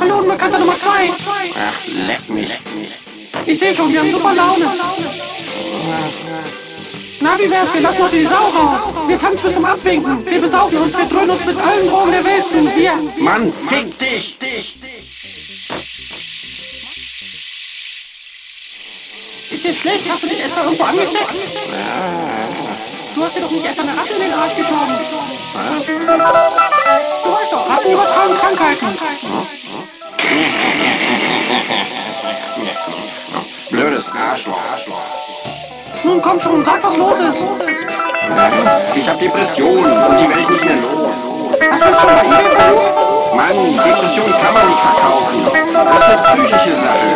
Hallo, Unbekannter Nummer zwei. Ach, leck mich. Ich sehe schon, wir haben super Laune. Na, wie wär's? Wir lassen heute die Sau raus. Wir tanzen bis zum Abwinken. Wir besaufen uns, wir dröhnen uns mit allen Drogen der Welt zu. Wir. Mann, fick dich! dich. Ist dir schlecht? Hast du dich etwa irgendwo angesteckt? Du hast dir doch nicht etwa eine Ratte in den Arsch geschoben. Du weißt doch, Ratten übertragen Krankheiten. Blödes Arschloch. Nun komm schon, sag, was los ist. Ich hab Depressionen und die werde ich nicht mehr los. Hast du es schon bei eBay versucht? Mann, Depression kann man nicht verkaufen. Das ist eine psychische Sache.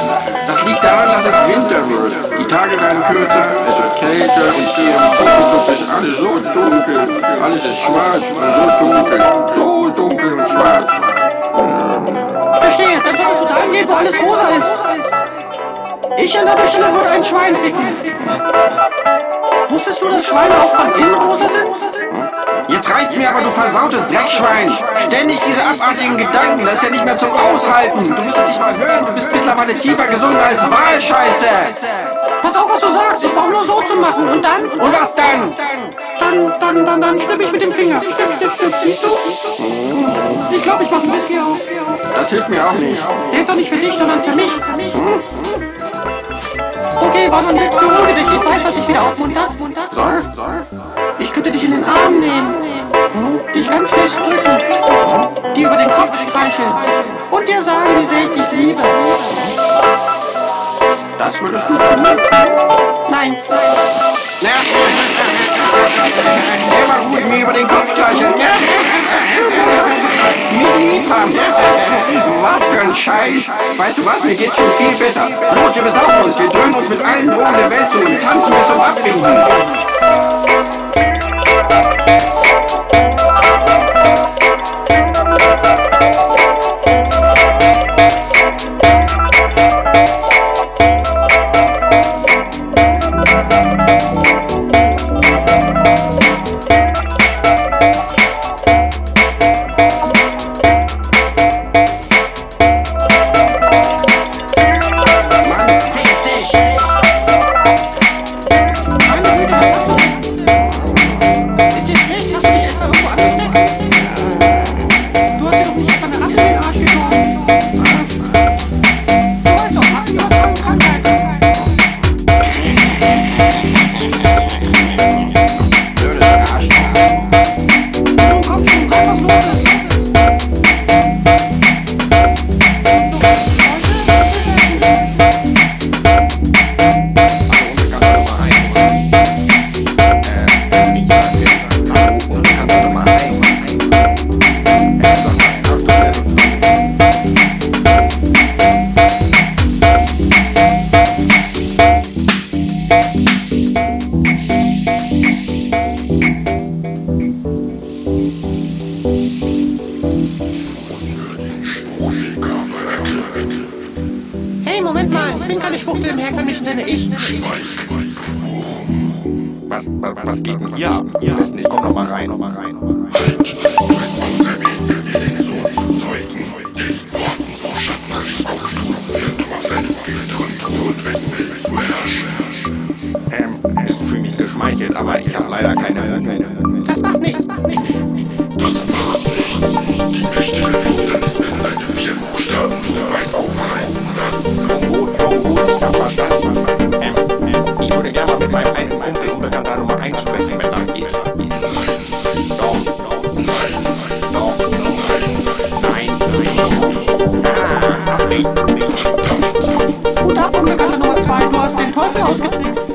Das liegt daran, dass es Winter wird. Die Tage werden kürzer, es wird kälter und hier im Fotoklub ist alles so dunkel. Alles ist schwarz und so dunkel. So dunkel und schwarz. Verstehe, dann solltest du dahin gehen, wo alles rosa ist. Ich an deiner Stelle würde ein Schwein ficken. Wusstest du, dass Schweine auch von innen rosa sind? Jetzt versautes Dreckschwein. Ständig diese abartigen Gedanken, das ist ja nicht mehr zum Aushalten. Du müsstest dich mal hören, du bist mittlerweile tiefer gesungen als Wahlscheiße. Pass auf, was du sagst. Ich brauche nur so zu machen. Und dann? Und was dann? Dann, dann, dann, dann schnipp ich mit dem Finger. Schnipp, schnipp, schnipp. Siehst du? Ich glaube, ich mache ein Whisky auf. Das hilft mir auch nicht. Der ist doch nicht für dich, sondern für mich. Okay, war dann jetzt beruhige dich. Ich weiß, was dich wieder aufmuntert. Soll? Soll? Ich könnte dich in den Arm nehmen. Dich ganz fest drücken. Dir über den Kopf streicheln. Und dir sagen, wie sehr ich dich liebe. Das würdest du tun? Nein. Ja. Immer gut mir über den Kopf streicheln. Ja. Mich lieb haben. Was für ein Scheiß. Weißt du was, mir geht's schon viel besser. Los, wir besaufen uns. Wir dröhnen uns mit allen Drogen der Welt zu und tanzen bis zum Abwinken. Mann, fick dich. Mal, ich bin keine Schwuchtel im herkömmlichen Sinne. Ich. Was, was, was geht denn hier ab? Ihr wisst nicht, komm noch mal rein, noch mal rein. Noch mal rein. Ähm, ich fühle mich geschmeichelt, aber ich habe leider keine. Das macht nichts. Macht nichts. Gut, mit meinem alten Kumpel unbekannter Nummer 1 sprechen, wenn das geht. Doch, doch, nein, doch, nein. Ah, hab ich, hab ich. Gut ab, Unbekannter Nummer zwei, du hast den Teufel ausgetrickst.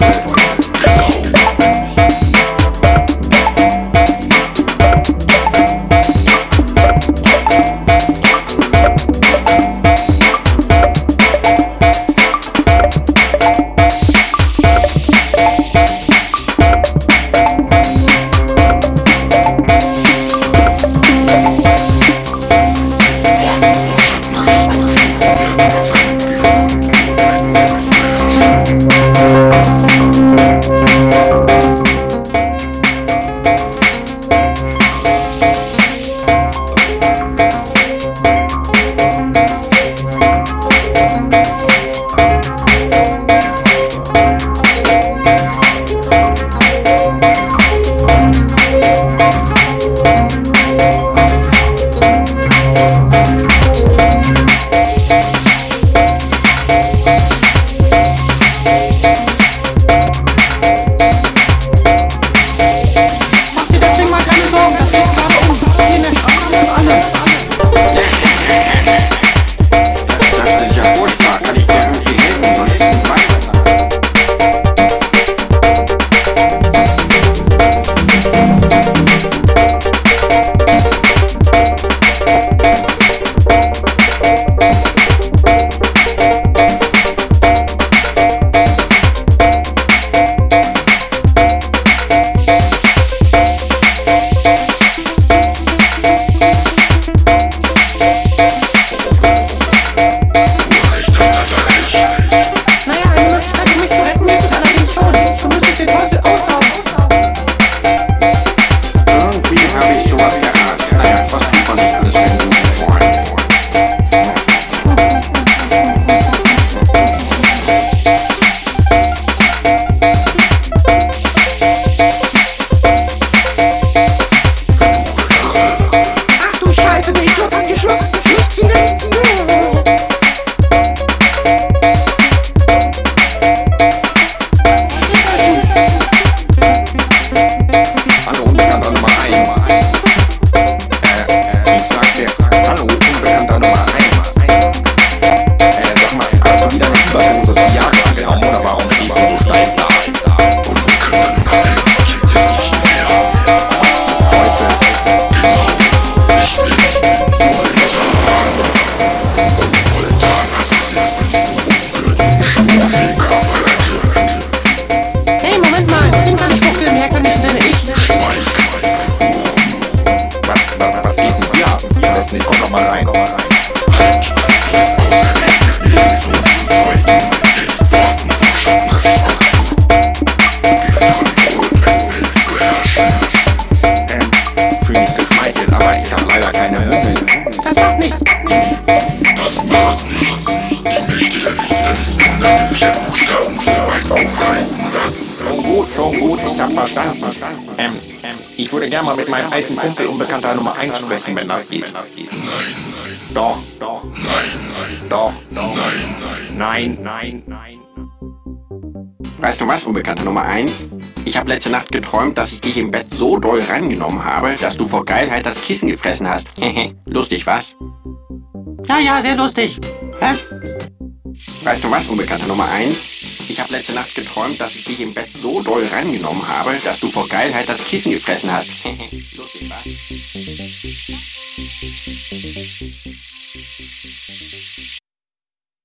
Was zum den Unbekannter Nummer 1. Das macht nichts. Schon gut, schon gut, ich hab verstanden. Ähm, ähm, ich würde gerne mal mit meinem alten Kumpel Unbekannter Nummer 1 sprechen, wenn das geht. Doch, doch. Doch, doch. Nein, nein, nein. Weißt du was, Unbekannter Nummer 1? Ich habe letzte Nacht geträumt, dass ich dich im Bett so doll rangenommen habe, dass du vor Geilheit das Kissen gefressen hast. Lustig, was? Ja, ja, sehr lustig. Hä? Weißt du was, Unbekannter Nummer 1? Ich habe letzte Nacht geträumt, dass ich dich im Bett so doll rangenommen habe, dass du vor Geilheit das Kissen gefressen hast.